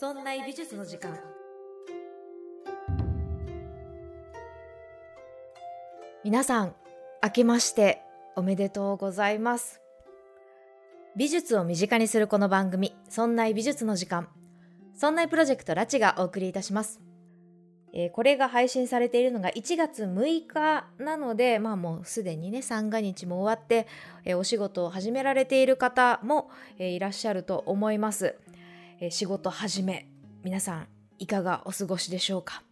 そんな美術の時間。皆さん明けましておめでとうございます。美術を身近にするこの番組そんな美術の時間。そんなプロジェクトラチがお送りいたします。えー、これが配信されているのが1月6日なので、まあもうすでにね、三が日も終わって、えー、お仕事を始められている方も、えー、いらっしゃると思います。え仕事始め、皆さんいかがお過ごしでしょうか？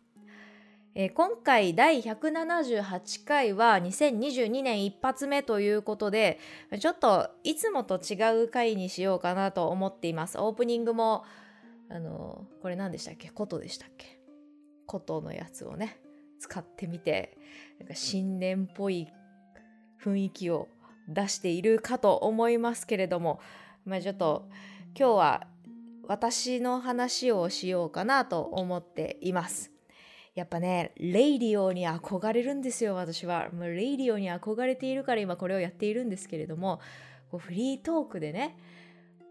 え今回第178回は2022年一発目ということで、ちょっといつもと違う回にしようかなと思っています。オープニングも、あの、これ何でしたっけ？ことでしたっけ？ことのやつをね使ってみてなんか新年っぽい雰囲気を出しているかと思いますけれども、まあ、ちょっと今日は私の話をしようかなと思っています。やっぱね、レイディオに憧れるんですよ、私は。もうレイディオに憧れているから今これをやっているんですけれども、こうフリートークでね、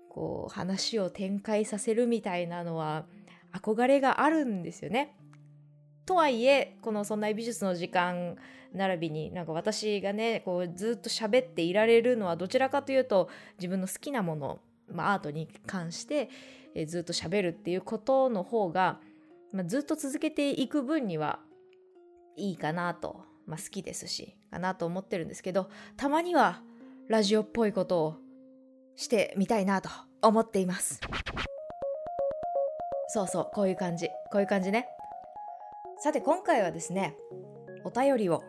こう話を展開させるみたいなのは憧れがあるんですよね。とはいえこの「そんな美術の時間」並びになんか私がねこうずっと喋っていられるのはどちらかというと自分の好きなもの、まあ、アートに関して、えずっと喋るっていうことの方が、まあ、ずっと続けていく分にはいいかなと、まあ、好きですしかなと思ってるんですけどたまにはラジオっぽいことをしてみたいなと思っています。そうそうこういう感じ。こういう感じね。さて今回はですねお便りを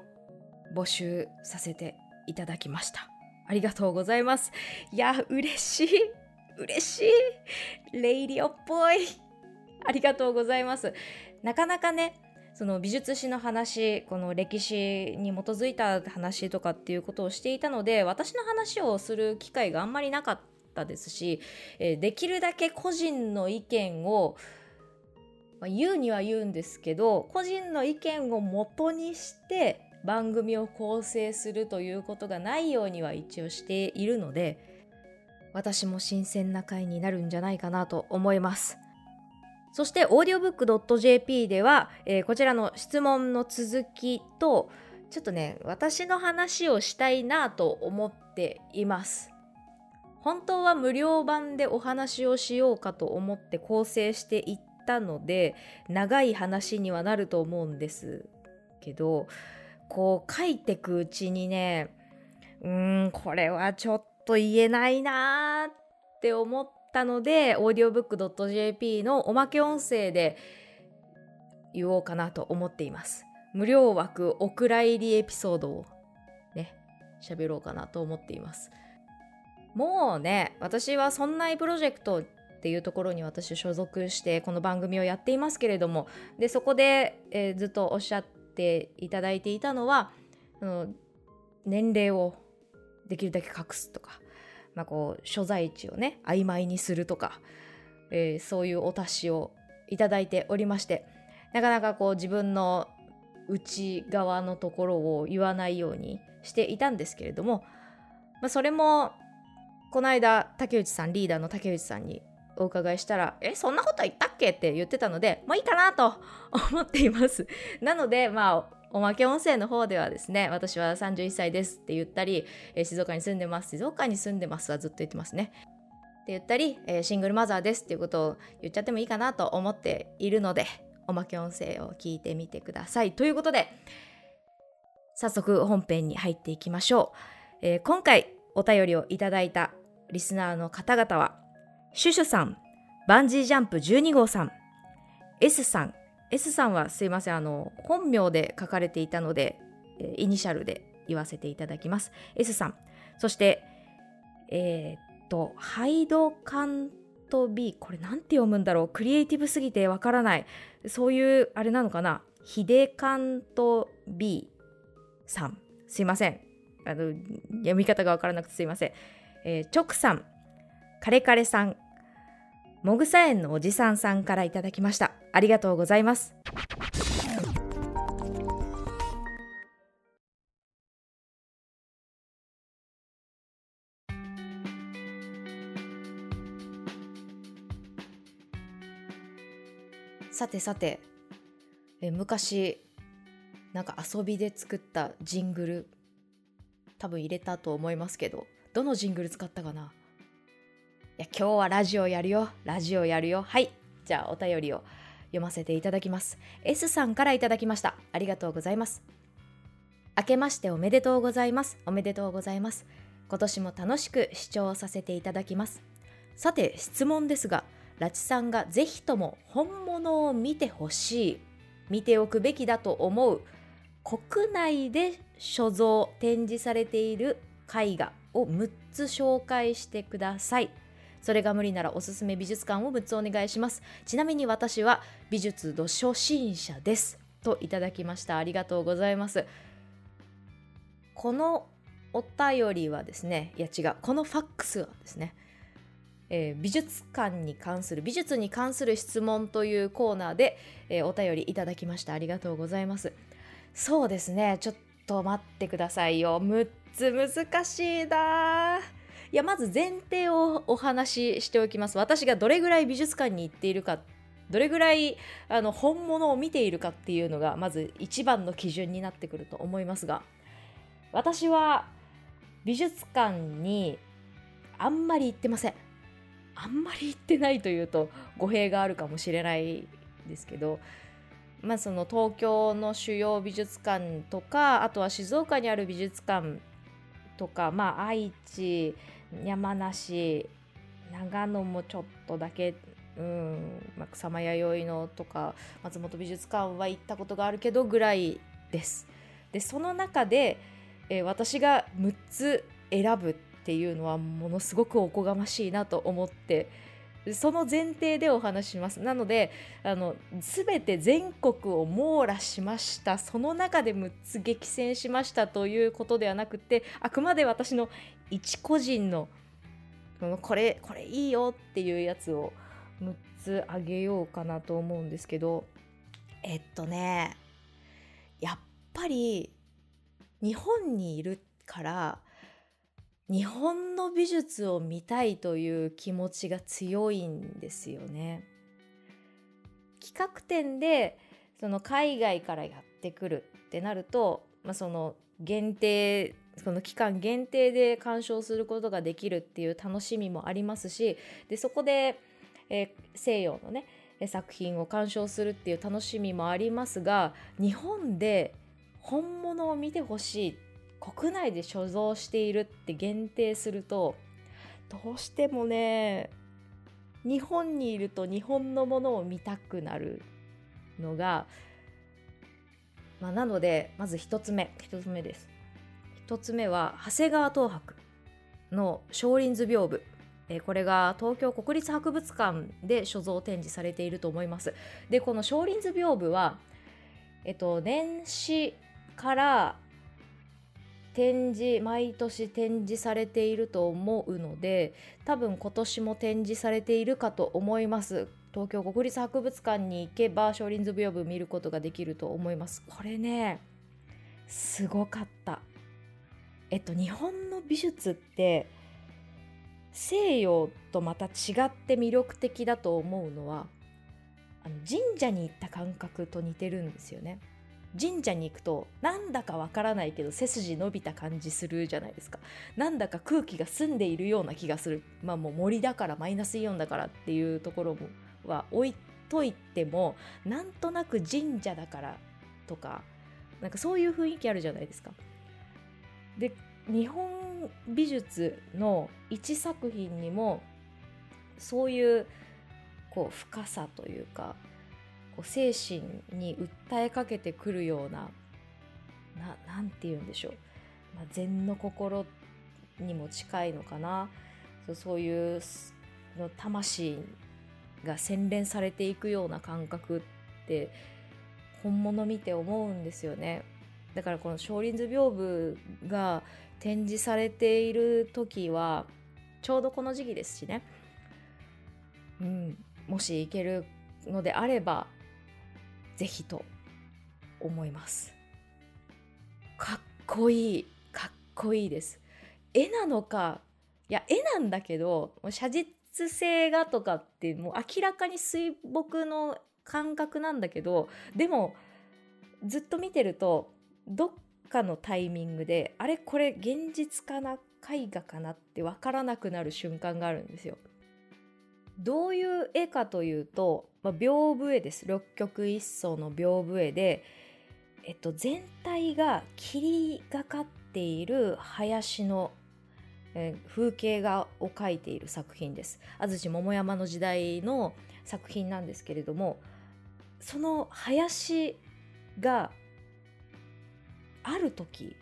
募集させていただきました。ありがとうございます。いや嬉しい。嬉しい。レイディオっぽい。ありがとうございます。なかなかねその美術史の話この歴史に基づいた話とかっていうことをしていたので私の話をする機会があんまりなかったですし、えできるだけ個人の意見をまあ、言うには言うんですけど個人の意見を元にして番組を構成するということがないようには一応しているので私も新鮮な回になるんじゃないかなと思います。そして audiobook.jp では、えー、こちらの質問の続きとちょっとね私の話をしたいなと思っています。本当は無料版でお話をしようかと思って構成していったので長い話にはなると思うんですけどこう書いてくうちにねうーんこれはちょっとと言えないなーって思ったので audiobook.jp のおまけ音声で言おうかなと思っています。無料枠お蔵入りエピソードをね喋ろうかなと思っています。もうね私はそんなプロジェクトっていうところに私所属してこの番組をやっていますけれどもでそこで、えー、ずっとおっしゃっていただいていたのは、うん、年齢をできるだけ隠すとか、まあ、こう所在地をね曖昧にするとか、えー、そういうお達しをいただいておりましてなかなかこう自分の内側のところを言わないようにしていたんですけれども、まあ、それもこの間竹内さんリーダーの竹内さんにお伺いしたら「えそんなこと言ったっけ?」って言ってたのでもういいかなと思っていますなのでまあおまけ音声の方ではですね私は31歳ですって言ったり、え静岡に住んでます静岡に住んでますはずっと言ってますね。って言ったり、えシングルマザーですっていうことを言っちゃってもいいかなと思っているのでおまけ音声を聞いてみてください。ということで早速本編に入っていきましょう、えー、今回お便りをいただいたリスナーの方々はシュシュさん、バンジージャンプ12号さん、S さん、S さんはすいません、あの、本名で書かれていたので、イニシャルで言わせていただきます。S さん、そして、えー、っと、ハイドカント B、これなんて読むんだろう、クリエイティブすぎてわからない。そういう、あれなのかな、ヒデカント B さん、すいません。あの、読み方がわからなくてすいません。えー、チョクさん、カレカレさん、もぐさ園のおじさんさんからいただきました。ありがとうございます。さてさてえ昔なんか遊びで作ったジングル多分入れたと思いますけどどのジングル使ったかな？いや今日はラジオやるよ。ラジオやるよ。はい。じゃあお便りを読ませていただきます。S さんからいただきました。ありがとうございます。明けましておめでとうございます。おめでとうございます。今年も楽しく視聴させていただきます。さて質問ですがラチさんがぜひとも本物を見てほしい。見ておくべきだと思う。国内で所蔵展示されている絵画を6つ紹介してください。それが無理ならおすすめ美術館を6つお願いします。ちなみに私は美術度初心者ですといただきました。ありがとうございます。このお便りはですねいや違う。このファックスはですねえー、美術館に関する美術に関する質問というコーナーで、えー、お便りいただきました。ありがとうございます。そうですね。ちょっと待ってくださいよ。6つ難しいな。いやまず前提をお話ししておきます。私がどれぐらい美術館に行っているかどれぐらいあの本物を見ているかっていうのがまず一番の基準になってくると思いますが私は美術館にあんまり行ってません。あんまり行ってないというと語弊があるかもしれないですけどまあその東京の主要美術館とかあとは静岡にある美術館とかまあ愛知山梨長野もちょっとだけうん、まあ、草間弥生のとか松本美術館は行ったことがあるけどぐらいです。でその中で、えー、私が6つ選ぶっていうのはものすごくおこがましいなと思ってその前提でお話します。なのであの全て全国を網羅しました。その中で6つ激戦しましたということではなくてあくまで私の一個人のこれこれいいよっていうやつを6つあげようかなと思うんですけどえっとねやっぱり日本にいるから日本の美術を見たいという気持ちが強いんですよね。企画展でその海外からやってくるってなると、まあ、その限定その期間限定で鑑賞することができるっていう楽しみもありますしでそこで、えー、西洋のね作品を鑑賞するっていう楽しみもありますが日本で本物を見てほしいっ国内で所蔵しているって限定するとどうしてもね日本にいると日本のものを見たくなるのが、まあ、なのでまず1つ目1つ目です。1つ目は長谷川東博の少林図屏風。これが東京国立博物館で所蔵展示されていると思います。でこの少林図屏風はえっと年始から展示毎年展示されていると思うので多分今年も展示されているかと思います。東京国立博物館に行けば少林図屏風見ることができると思います。これねすごかった。えっと日本の美術って西洋とまた違って魅力的だと思うのはあの神社に行った感覚と似てるんですよね。神社に行くとなんだかわからないけど背筋伸びた感じするじゃないですか。なんだか空気が澄んでいるような気がする。まあもう森だからマイナスイオンだからっていうところもは置いといてもなんとなく神社だからとかなんかそういう雰囲気あるじゃないですか。で日本美術の一作品にもそういうこう深さというかこう精神に訴えかけてくるような何て言うんでしょう、まあ、禅の心にも近いのかな。そうそういうの魂が洗練されていくような感覚って本物見て思うんですよね。だからこの少林図屏風が展示されている時はちょうどこの時期ですしね、うん、もし行けるのであればぜひと思いますかっこいいかっこいいです絵なのかいや絵なんだけど写実性がとかってもう明らかに水墨の感覚なんだけどでもずっと見てるとどっかのタイミングであれこれ現実かな絵画かなって分からなくなる瞬間があるんですよ。どういう絵かというと、まあ、屏風絵です。六曲一層の屏風絵で、えっと、全体が霧がかっている林の、えー、風景画を描いている作品です。安土桃山の時代の作品なんですけれどもその林がある時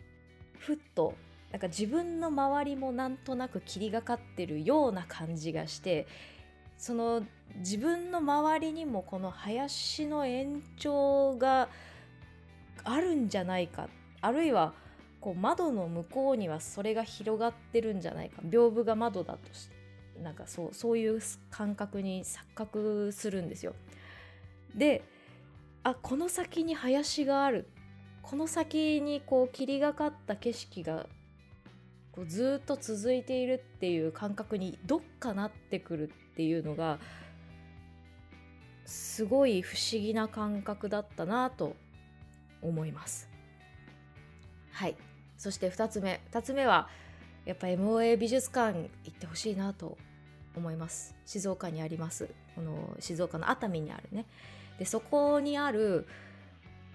ふっとなんか自分の周りもなんとなく霧がかってるような感じがしてその自分の周りにもこの林の延長があるんじゃないか。あるいはこう窓の向こうにはそれが広がってるんじゃないか。屏風が窓だとしなんかそうそういう感覚に錯覚するんですよ。であこの先に林がある。この先にこう霧がかった景色がこうずっと続いているっていう感覚にどっかなってくるっていうのがすごい不思議な感覚だったなと思います。はい。そして2つ目。2つ目はやっぱ MOA 美術館行ってほしいなと思います。静岡にあります。この静岡の熱海にあるね。でそこにある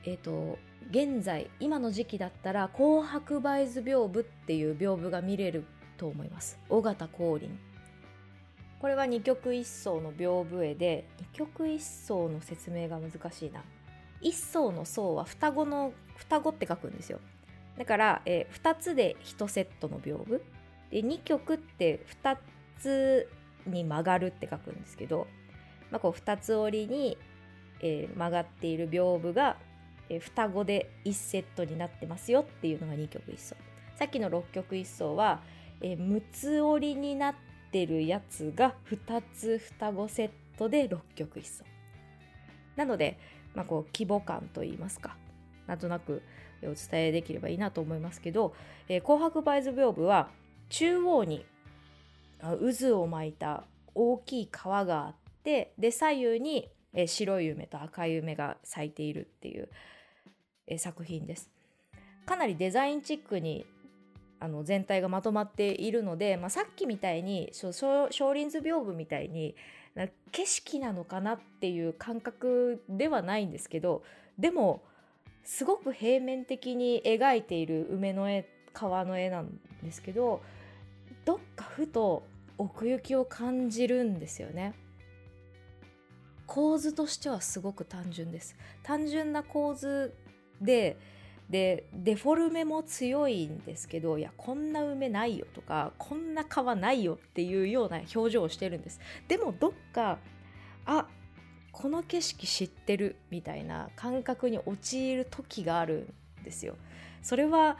えっ、ー、と現在今の時期だったら紅白梅図屏風っていう屏風が見れると思います。尾形光琳。これは二曲一層の屏風絵で二曲一層の説明が難しいな。一層の層は双子の双子って書くんですよ。だから、えー、2つで1セットの屏風。で2曲って2つに曲がるって書くんですけど、まあ、こう2つ折りに、えー、曲がっている屏風がえ双子で1セットになってますよっていうのが2曲1層。さっきの6曲1層は、え6つ折りになってるやつが2つ双子セットで6曲1層。なので、まあ、こう規模感といいますかなんとなくお伝えできればいいなと思いますけど、えー、紅白梅図屏風は中央に渦を巻いた大きい川があってで左右に、白い梅と赤い梅が咲いているっていう作品です。かなりデザインチックにあの全体がまとまっているので、まあ、さっきみたいに少林図屏風みたいに景色なのかなっていう感覚ではないんですけどでもすごく平面的に描いている梅の絵川の絵なんですけどどっかふと奥行きを感じるんですよね。構図としてはすごく単純です。単純な構図ででデフォルメも強いんですけどいやこんな梅ないよとかこんな川ないよっていうような表情をしてるんです。でもどっかあこの景色知ってるみたいな感覚に陥る時があるんですよ。それは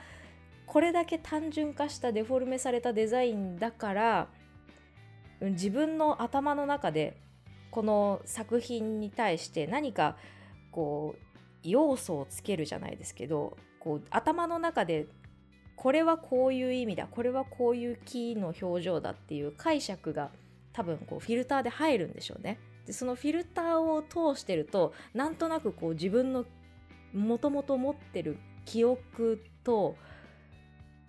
これだけ単純化したデフォルメされたデザインだから自分の頭の中でこの作品に対して何かこう要素をつけるじゃないですけどこう頭の中でこれはこういう意味だこれはこういう木の表情だっていう解釈が多分こうフィルターで入るんでしょうね。でそのフィルターを通してるとなんとなくこう自分のもともと持ってる記憶と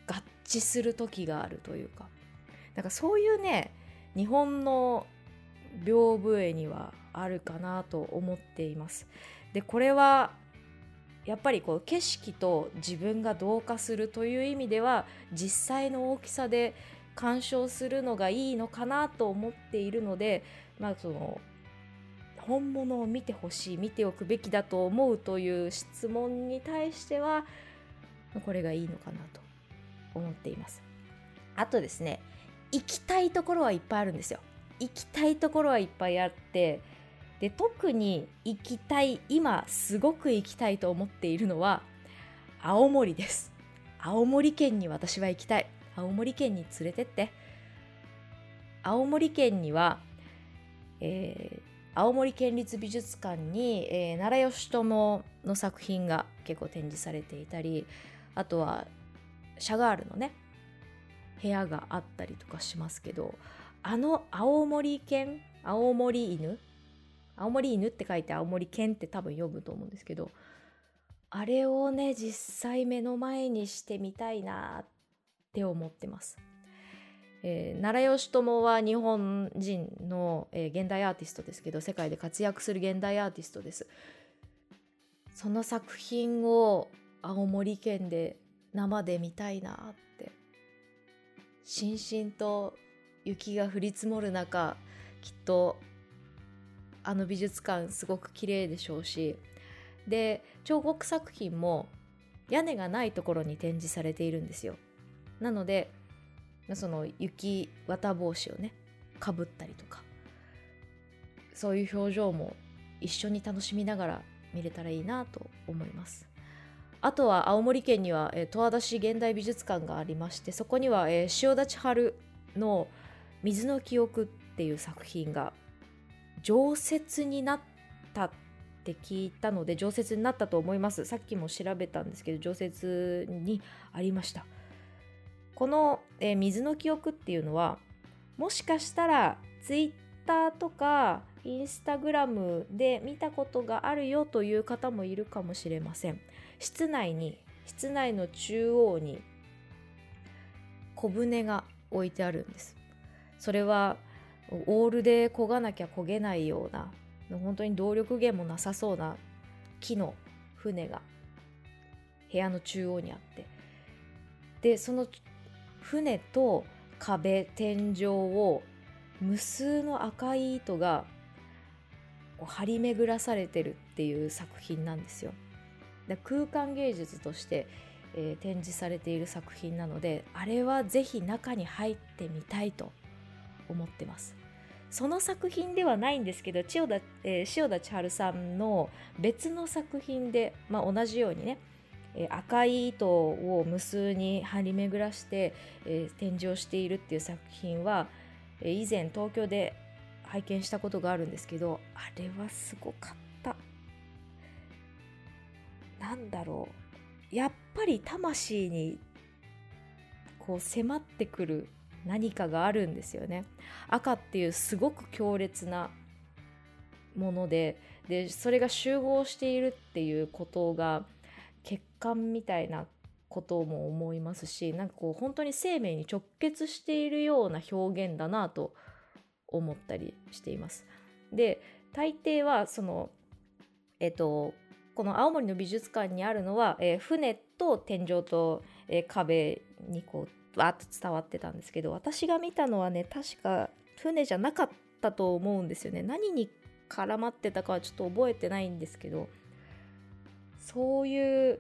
合致する時があるというかなんかそういうね日本の屏風絵にはあるかなと思っています。でこれはやっぱりこう景色と自分が同化するという意味では実際の大きさで鑑賞するのがいいのかなと思っているので、まあ、その本物を見てほしい見ておくべきだと思うという質問に対してはこれがいいのかなと思っています。あとですね行きたいところはいっぱいあるんですよ。行きたいところはいっぱいあってで特に行きたい今すごく行きたいと思っているのは青森です。青森県に私は行きたい。青森県に連れてって。青森県には、えー、青森県立美術館に、えー、奈良義朝の作品が結構展示されていたりあとはシャガールのね部屋があったりとかしますけどあの青森県青森犬青森犬って書いて青森犬って多分読むと思うんですけどあれをね実際目の前にしてみたいなって思ってます。えー、奈良義朝は日本人の、えー、現代アーティストですけど世界で活躍する現代アーティストですその作品を青森県で生で見たいなってしんしんと雪が降り積もる中きっとあの美術館すごく綺麗でしょうし。で彫刻作品も屋根がないところに展示されているんですよ。なのでその雪綿帽子をねかぶったりとか。そういう表情も一緒に楽しみながら見れたらいいなと思います。あとは青森県には、えー、十和田市現代美術館がありましてそこには、えー、塩田千春の「水の記憶」っていう作品が常設になったって聞いたので常設になったと思います。さっきも調べたんですけど常設にありました。この、えー、水の記憶っていうのはもしかしたらツイッターとかインスタグラムで見たことがあるよという方もいるかもしれません。室内に室内の中央に小舟が置いてあるんです。それはオールで漕がなきゃ漕げないような本当に動力源もなさそうな木の船が部屋の中央にあってでその船と壁天井を無数の赤い糸がこう張り巡らされてるっていう作品なんですよ。で空間芸術として、えー、展示されている作品なのであれはぜひ中に入ってみたいと思ってます。その作品ではないんですけど千代田、えー、塩田千春さんの別の作品で、まあ、同じようにね、えー、赤い糸を無数に張り巡らして、えー、展示をしているっていう作品は、えー、以前東京で拝見したことがあるんですけどあれはすごかった。なんだろう。やっぱり魂にこう迫ってくる何かがあるんですよね赤っていうすごく強烈なものででそれが集合しているっていうことが血管みたいなことも思いますしなんかこう本当に生命に直結しているような表現だなと思ったりしています。で大抵はそのえっとこの青森の美術館にあるのは、えー、船と天井と、えー、壁にこうわーっと伝わってたんですけど私が見たのはね確か船じゃなかったと思うんですよね。何に絡まってたかはちょっと覚えてないんですけどそういう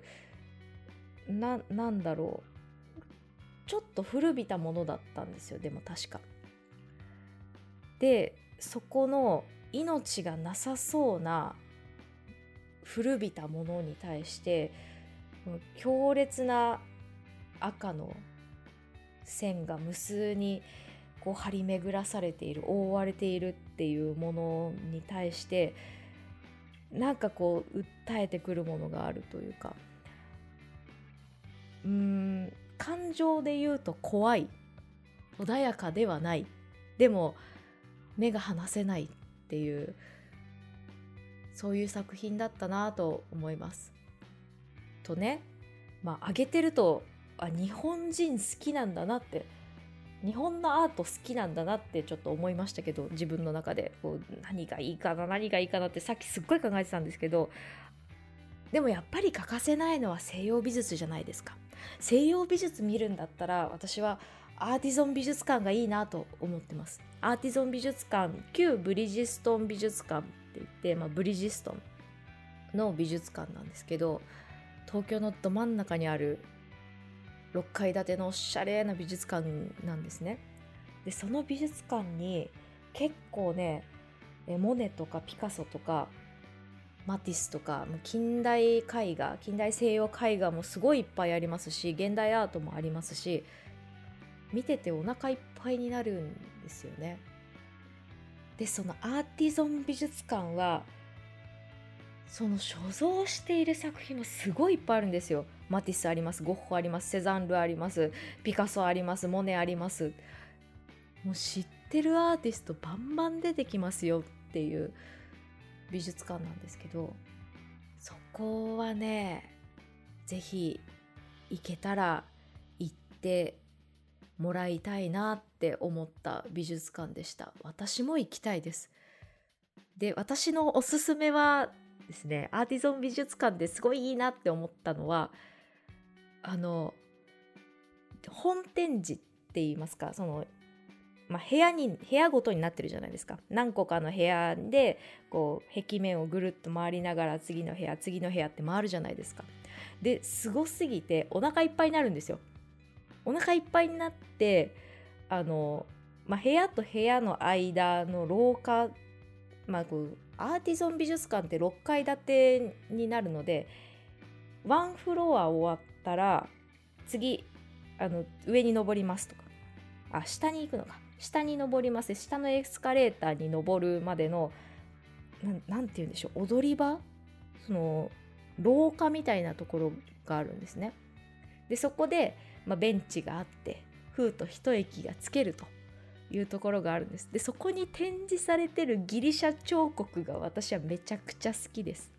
ななんだろう。ちょっと古びたものだったんですよ。でも確か。でそこの命がなさそうな古びたものに対して強烈な赤の線が無数にこう張り巡らされている覆われているっていうものに対してなんかこう訴えてくるものがあるというかうん感情で言うと怖い穏やかではないでも目が離せないっていうそういう作品だったなと思います。とねまあ上げてるとあ日本人好きなんだなって日本のアート好きなんだなってちょっと思いましたけど自分の中でこう何がいいかな何がいいかなってさっきすっごい考えてたんですけどでもやっぱり欠かせないのは西洋美術じゃないですか。西洋美術見るんだったら私はアーティゾン美術館がいいなと思ってます。アーティゾン美術館旧ブリヂストン美術館って言って、まあ、ブリヂストンの美術館なんですけど東京のど真ん中にある6階建てのおしゃれな美術館なんですねでその美術館に結構ねモネとかピカソとかマティスとか近代絵画近代西洋絵画もすごいいっぱいありますし現代アートもありますし見ててお腹いっぱいになるんですよね。でそのアーティゾン美術館はその所蔵している作品もすごいいっぱいあるんですよ。マティスありますゴッホありますセザンヌありますピカソありますモネあります。もう知ってるアーティストバンバン出てきますよっていう美術館なんですけどそこはねぜひ行けたら行ってもらいたいなって思った美術館でした。私も行きたいです。で私のおすすめはですねアーティゾン美術館ですごいいいなって思ったのはあの本展示って言いますかその、まあ、部屋に部屋ごとになってるじゃないですか。何個かの部屋でこう壁面をぐるっと回りながら次の部屋次の部屋って回るじゃないですか。ですごすぎてお腹いっぱいになるんですよ。お腹いっぱいになってあの、まあ、部屋と部屋の間の廊下まあこうアーティゾン美術館って6階建てになるのでワンフロア終わったら次あの上に登りますとか。あ下に行くのか。下に登ります。下のエスカレーターに登るまでの何て言うんでしょう。踊り場？その廊下みたいなところがあるんですね。でそこで、まあ、ベンチがあってふうと一息がつけると。いうところがあるんです。でそこに展示されてるギリシャ彫刻が私はめちゃくちゃ好きです。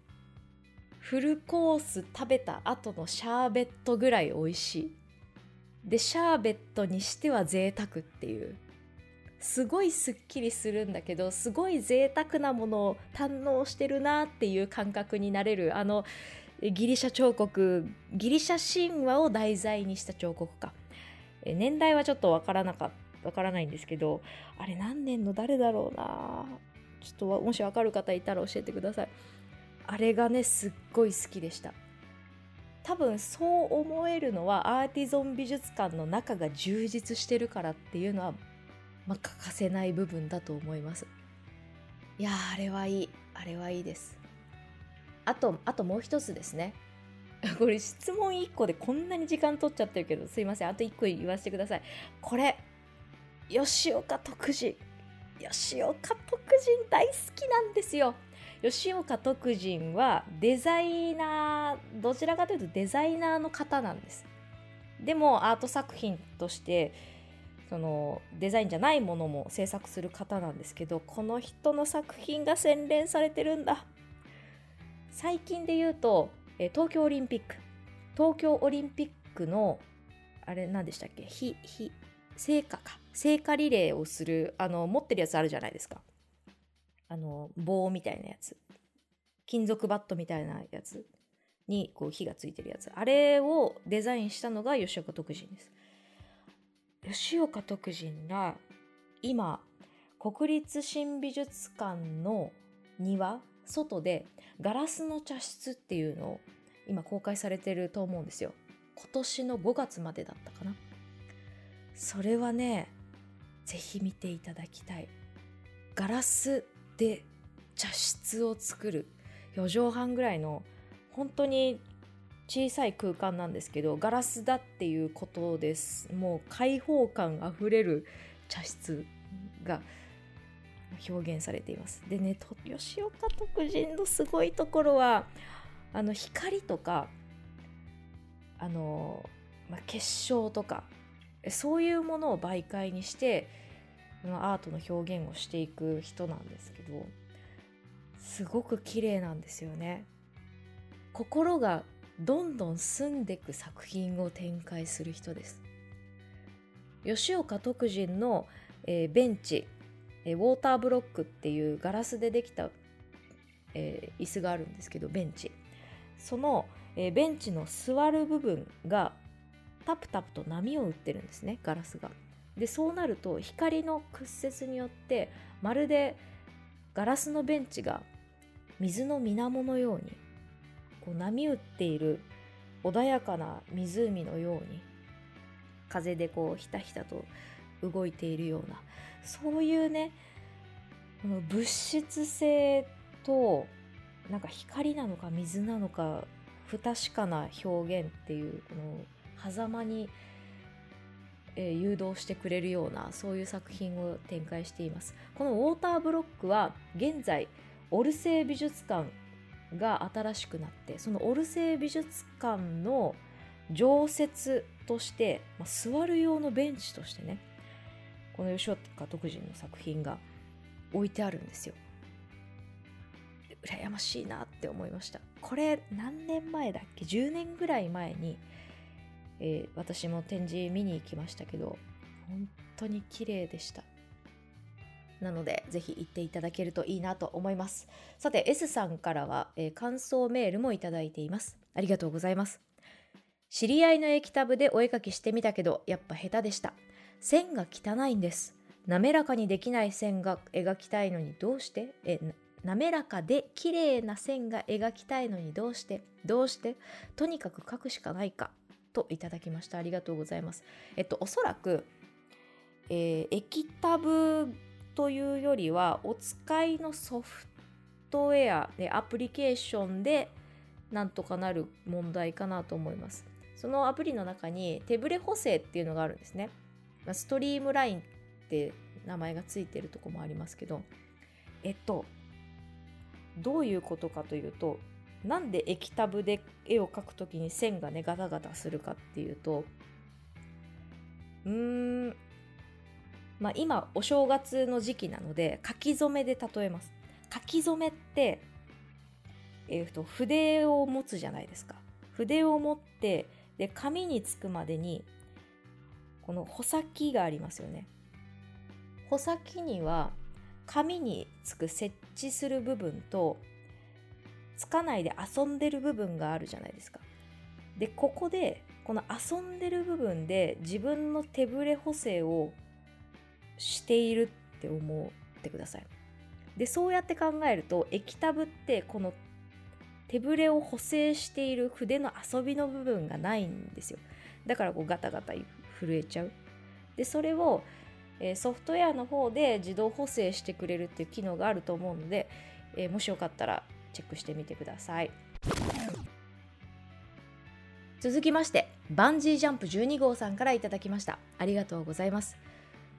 フルコース食べた後のシャーベットぐらい美味しい。でシャーベットにしては贅沢っていう。すごいすっきりするんだけどすごい贅沢なものを堪能してるなっていう感覚になれるあのギリシャ彫刻ギリシャ神話を題材にした彫刻か年代はちょっとわからなかっわからないんですけどあれ何年の誰だろうな。ちょっともしわかる方いたら教えてください。あれがねすっごい好きでした。多分そう思えるのはアーティゾン美術館の中が充実してるからっていうのは、まあ、欠かせない部分だと思います。いやあれはいい。あれはいいです。あとあともう一つですね。これ質問1個でこんなに時間取っちゃってるけどすいません。あと1個言わせてください。これ吉岡徳次。吉岡徳次大好きなんですよ。吉岡徳人はデザイナーどちらかというとデザイナーの方なんです。でもアート作品としてそのデザインじゃないものも制作する方なんですけどこの人の作品が洗練されてるんだ。最近で言うと東京オリンピック。東京オリンピックのあれ何でしたっけ？非非聖火か聖火リレーをするあの持ってるやつあるじゃないですか。あの棒みたいなやつ。金属バットみたいなやつ。にこう火がついてるやつ。あれをデザインしたのが吉岡徳人です。吉岡徳人が今国立新美術館の庭外でガラスの茶室っていうのを今公開されてると思うんですよ。今年の5月までだったかな。それはねぜひ見ていただきたい。ガラスで茶室を作る。4畳半ぐらいの本当に小さい空間なんですけどガラスだっていうことです。もう開放感あふれる茶室が表現されています。でね吉岡徳人のすごいところはあの光とかあの、まあ、結晶とかそういうものを媒介にしてアートの表現をしていく人なんですけどすごく綺麗なんですよね。心がどんどん澄んでいく作品を展開する人です。吉岡徳人の、えー、ベンチ、えー、ウォーターブロックっていうガラスでできた、えー、椅子があるんですけどベンチ。その、えベンチの座る部分がタプタプと波を打ってるんですねガラスが。でそうなると光の屈折によってまるでガラスのベンチが水の水面のようにこう波打っている穏やかな湖のように風でこうひたひたと動いているようなそういうねこの物質性となんか光なのか水なのか不確かな表現っていうこの狭間にえー、誘導してくれるようなそういう作品を展開しています。このウォーターブロックは現在オルセー美術館が新しくなってそのオルセー美術館の常設として、まあ、座る用のベンチとしてねこの吉岡徳人の作品が置いてあるんですよ。羨ましいなって思いました。これ何年前だっけ？10年ぐらい前に、えー、私も展示見に行きましたけど本当に綺麗でした。なのでぜひ行っていただけるといいなと思います。さて S さんからは、えー、感想メールもいただいています。ありがとうございます。知り合いの液タブでお絵かきしてみたけどやっぱ下手でした。線が汚いんです。滑らかにできない線が描きたいのにどうして？え滑らかで綺麗な線が描きたいのにどうして？どうして？とにかく描くしかないか。といただきました。ありがとうございます。えっとおそらく、えー、液タブというよりはお使いのソフトウェアでアプリケーションでなんとかなる問題かなと思います。そのアプリの中に手ブレ補正っていうのがあるんですね。ストリームラインって名前がついてるとこもありますけど。えっとどういうことかというとなんで液タブで絵を描くときに線がねガタガタするかっていうとうーんまあ今お正月の時期なので書き初めで例えます。書き初めってえー、と筆を持つじゃないですか。筆を持ってで紙につくまでにこの穂先がありますよね。穂先には紙につく設置する部分とつかないで遊んでる部分があるじゃないですか。でここでこの遊んでる部分で自分の手ぶれ補正をしているって思ってください。でそうやって考えると液タブってこの手ぶれを補正している筆の遊びの部分がないんですよ。だからこうガタガタ震えちゃう。でそれをえソフトウェアの方で自動補正してくれるっていう機能があると思うので、えもしよかったらチェックしてみてください。続きましてバンジージャンプ12号さんからいただきました。ありがとうございます。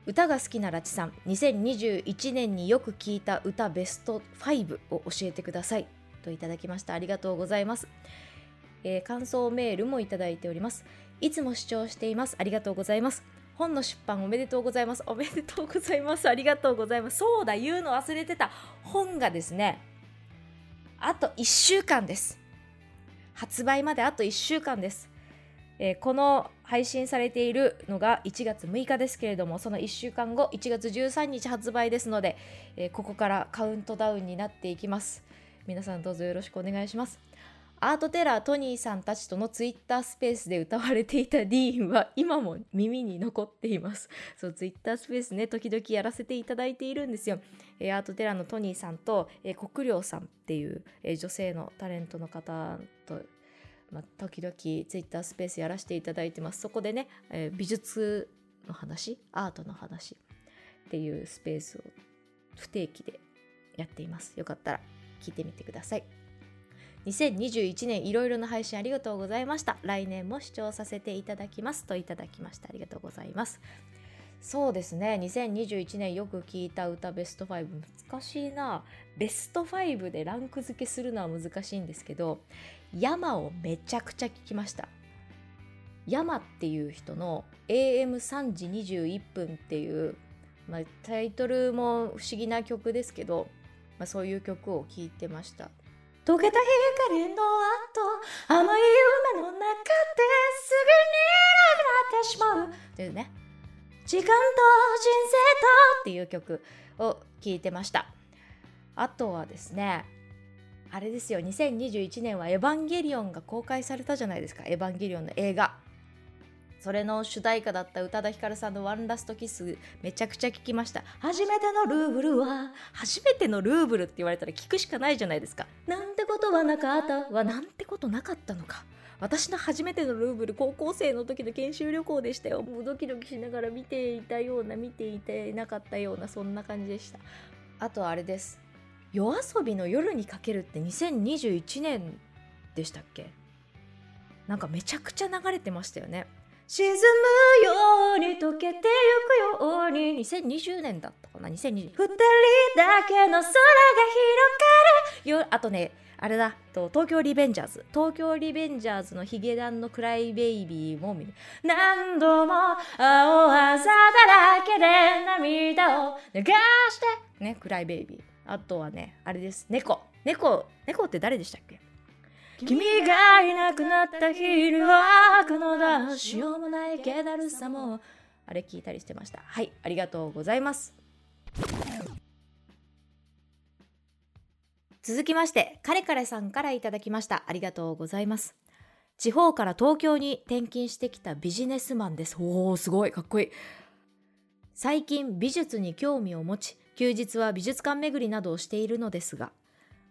歌が好きなラチさん2021年によく聞いた歌ベスト5を教えてください。といただきました。ありがとうございます、えー、感想メールもいただいております。いつも視聴しています。ありがとうございます。本の出版おめでとうございます。おめでとうございます。ありがとうございます。そうだ、言うの忘れてた。本がですね、あと1週間です。発売まであと1週間です。えー、この配信されているのが1月6日ですけれども、その1週間後、1月13日発売ですので、えー、ここからカウントダウンになっていきます。皆さんどうぞよろしくお願いします。アートテラートニーさんたちとのツイッタースペースで歌われていたディーンは今も耳に残っています。そう、ツイッタースペースね、時々やらせていただいているんですよ。えー、アートテラーのトニーさんと、えー、国領さんっていう、えー、女性のタレントの方と、まあ、時々ツイッタースペースやらせていただいてます。そこでね、えー、美術の話、アートの話っていうスペースを不定期でやっています。よかったら聞いてみてください。2021年いろいろな配信ありがとうございました。来年も視聴させていただきますといただきました。ありがとうございます。そうですね、2021年よく聴いた歌ベスト5難しいな。ベスト5でランク付けするのは難しいんですけど、山をめちゃくちゃ聴きました。山っていう人の AM3 時21分っていう、まあ、タイトルも不思議な曲ですけど、まあ、そういう曲を聴いてました。溶けた光の後甘い夢の中ですぐになくなってしまう。というね時間と人生とっていう曲を聴いてました。あとはですねあれですよ2021年は「エヴァンゲリオン」が公開されたじゃないですか「エヴァンゲリオン」の映画。それの主題歌だった宇多田ヒカルさんの「ワンラストキス」めちゃくちゃ聞きました。初めてのルーブルは初めてのルーブルって言われたら聞くしかないじゃないですか。なんてことはなかったはなんてことなかったのか。私の初めてのルーブル高校生の時の研修旅行でしたよ。もうドキドキしながら見ていたような見ていてなかったようなそんな感じでした。あとあれです。夜遊びの夜にかけるって2021年でしたっけ？なんかめちゃくちゃ流れてましたよね。沈むように溶けてゆくように。2020年だったかな？2020二人だけの空が広がる。よあとねあれだ。と東京リベンジャーズ。東京リベンジャーズのヒゲダンのクライベイビーも見何度も青あざだらけで涙を流して。ねクライベイビー。あとはねあれです。猫。猫。猫って誰でしたっけ？君がいなくなった日はこのだしようもない気だるさもあれ聞いたりしてました。はいありがとうございます。続きましてカレカレさんからいただきました。ありがとうございます。地方から東京に転勤してきたビジネスマンです。おおすごいかっこいい。最近美術に興味を持ち休日は美術館巡りなどをしているのですが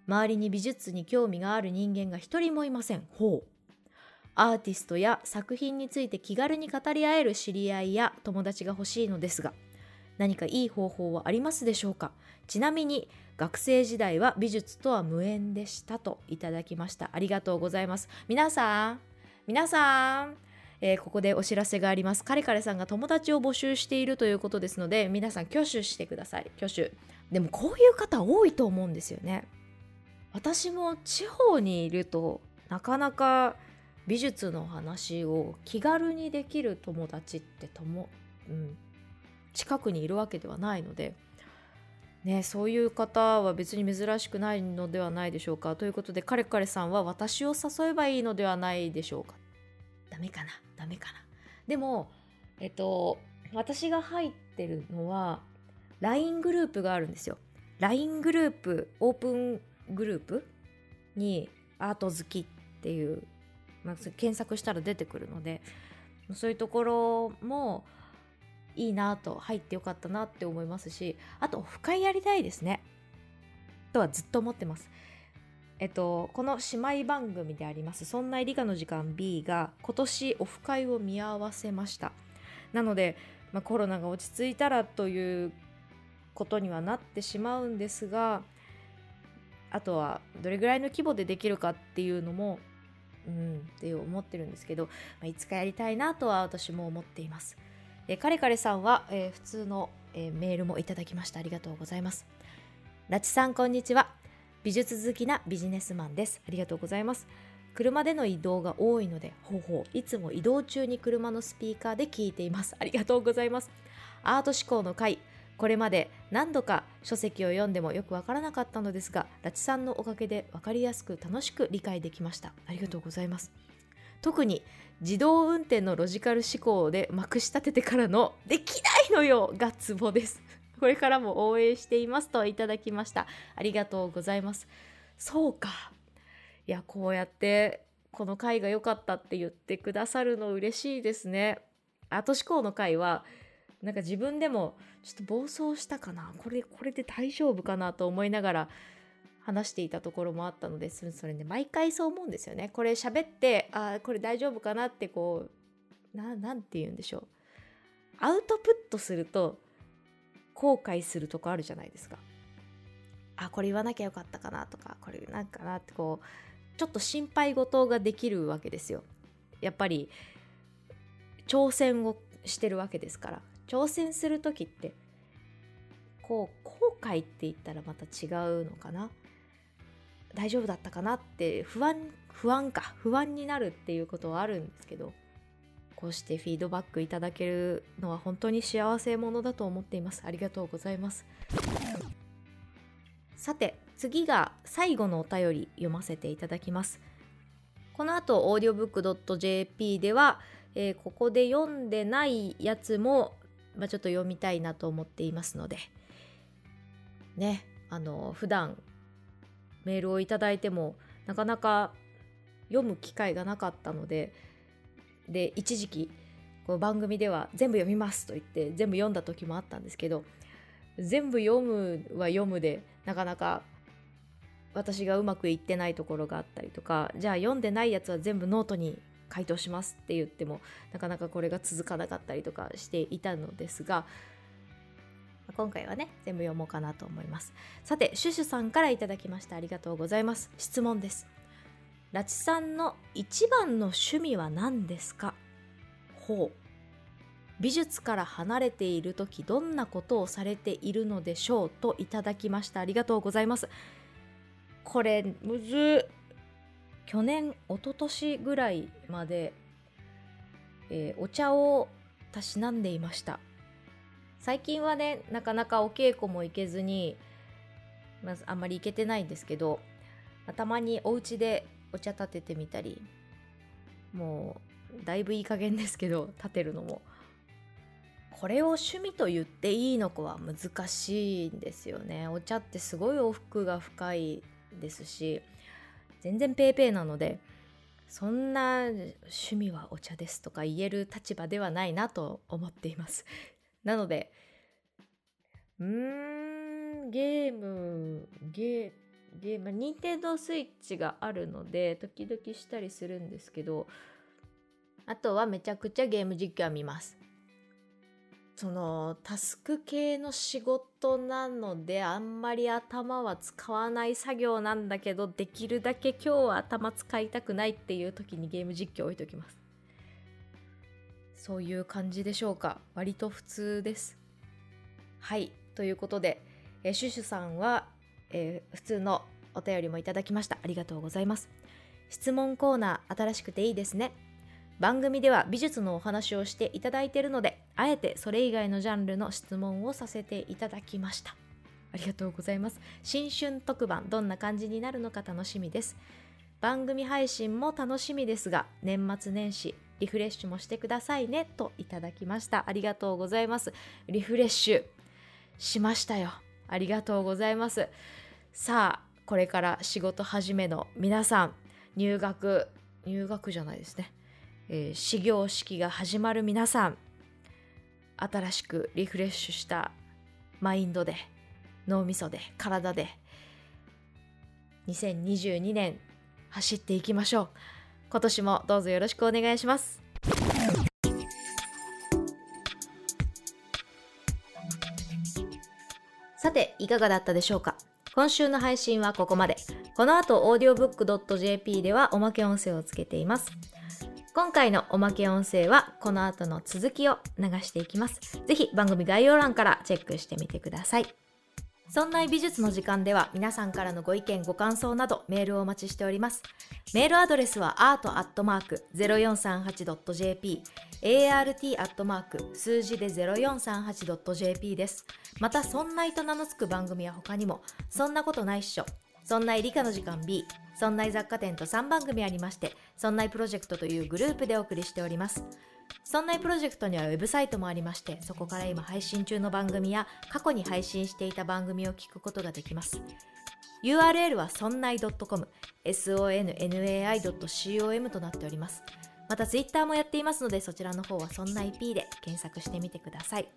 周りに美術に興味がある人間が一人もいませんほうアーティストや作品について気軽に語り合える知り合いや友達が欲しいのですが何かいい方法はありますでしょうか？ちなみに学生時代は美術とは無縁でしたといただきましたありがとうございます皆さん皆さんえー、ここでお知らせがあります。カレカレさんが友達を募集しているということですので、皆さん挙手してください。挙手。でもこういう方多いと思うんですよね。私も地方にいるとなかなか美術の話を気軽にできる友達ってとも、うん、近くにいるわけではないので、ね、そういう方は別に珍しくないのではないでしょうか。ということで彼彼さんは私を誘えばいいのではないでしょうか。ダメかな？ダメかな？でもえっと私が入ってるのは LINE グループがあるんですよ。LINE グループオープングループにアート好きっていう、まあ、検索したら出てくるのでそういうところもいいなと入ってよかったなって思いますしあとオフ会やりたいですね。とはずっと思ってます。えっと、この姉妹番組であります「そんな理科の時間 B」が今年オフ会を見合わせました。なので、まあ、コロナが落ち着いたらということにはなってしまうんですがあとはどれぐらいの規模でできるかっていうのもうんって思ってるんですけど、まあ、いつかやりたいなとは私も思っています。でカレカレさんは、えー、普通の、えー、メールもいただきましたありがとうございます。ラチさんこんにちは美術好きなビジネスマンですありがとうございます。車での移動が多いのでほうほういつも移動中に車のスピーカーで聞いていますありがとうございますアート思考の会これまで何度か書籍を読んでもよくわからなかったのですがラチさんのおかげで分かりやすく楽しく理解できました。ありがとうございます。特に自動運転のロジカル思考でまくし立ててからの「できないのよ!」がツボです。これからも応援していますといただきました。ありがとうございます。そうか。いやこうやってこの回が良かったって言ってくださるの嬉しいですね。アート思考の回はなんか自分でもちょっと暴走したかなこれこれで大丈夫かなと思いながら話していたところもあったのでそれね毎回そう思うんですよね。これ喋ってあこれ大丈夫かなってこうななんて言うんでしょう。アウトプットすると後悔するとこあるじゃないですか。あこれ言わなきゃよかったかなとかこれなんかなってこうちょっと心配事ができるわけですよ。やっぱり挑戦をしてるわけですから。挑戦する時ってこう後悔って言ったらまた違うのかな？大丈夫だったかなって不安不安か不安になるっていうことはあるんですけどこうしてフィードバックいただけるのは本当に幸せ者だと思っています。ありがとうございます。さて次が最後のお便り読ませていただきます。この後オーディオブック .jp では、えー、ここで読んでないやつもまあ、ちょっと読みたいなと思っていますので。ねあの普段メールをいただいてもなかなか読む機会がなかったのでで一時期この番組では全部読みますと言って全部読んだ時もあったんですけど全部読むは読むでなかなか私がうまくいってないところがあったりとかじゃあ読んでないやつは全部ノートに回答しますって言ってもなかなかこれが続かなかったりとかしていたのですが今回はね全部読もうかなと思います。さてシュシュさんから頂きました。ありがとうございます。質問です。ラチさんの一番の趣味は何ですか？ほう。美術から離れている時どんなことをされているのでしょう？といただきました。ありがとうございます。これむず去年一昨年ぐらいまで、えー、お茶をたしなんでいました。最近はねなかなかお稽古も行けずに、まずあんまり行けてないんですけどたまにお家でお茶立ててみたりもうだいぶいい加減ですけど立てるのも。これを趣味と言っていいのかは難しいんですよね。お茶ってすごい往復が深いですし全然ペーペーなのでそんな趣味はお茶ですとか言える立場ではないなと思っています。なのでうーんゲームゲゲーム任天堂スイッチがあるので時々したりするんですけどあとはめちゃくちゃゲーム実況は見ます。そのタスク系の仕事なのであんまり頭は使わない作業なんだけどできるだけ今日は頭使いたくないっていう時にゲーム実況置いときます。そういう感じでしょうか？割と普通です。はい。ということで、えシュシュさんは、えー、普通のお便りもいただきました。ありがとうございます。質問コーナー新しくていいですね。番組では美術のお話をしていただいているのであえてそれ以外のジャンルの質問をさせていただきました。ありがとうございます。新春特番どんな感じになるのか楽しみです。番組配信も楽しみですが年末年始リフレッシュもしてくださいねといただきました。ありがとうございます。リフレッシュしましたよ。ありがとうございます。さあこれから仕事始めの皆さん入学入学じゃないですね。えー、始業式が始まる皆さん新しくリフレッシュしたマインドで脳みそで体で2022年走っていきましょう。今年もどうぞよろしくお願いします。さていかがだったでしょうか？今週の配信はここまで。この後 audiobook.jp ではおまけ音声をつけています。今回のおまけ音声はこの後の続きを流していきます。ぜひ番組概要欄からチェックしてみてください。そんな美術の時間では皆さんからのご意見ご感想などメールをお待ちしております。メールアドレスは art.0438.jp art. 数字で 0438.jp です。また、そんないと名の付く番組は他にも、そんなことないっしょ、そんない理科の時間 B、そんな雑貨店と3番組ありまして、そんなプロジェクトというグループでお送りしております。そんなプロジェクトにはウェブサイトもありまして、そこから今配信中の番組や過去に配信していた番組を聞くことができます。URL はそんない .com、sonnai.com となっております。また Twitter もやっていますので、そちらの方はそんな IP で検索してみてください。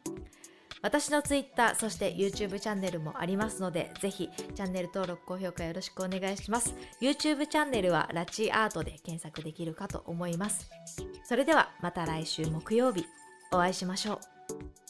私の Twitter、そして YouTube チャンネルもありますので、ぜひチャンネル登録、高評価よろしくお願いします。YouTube チャンネルはラチアートで検索できるかと思います。それではまた来週木曜日お会いしましょう。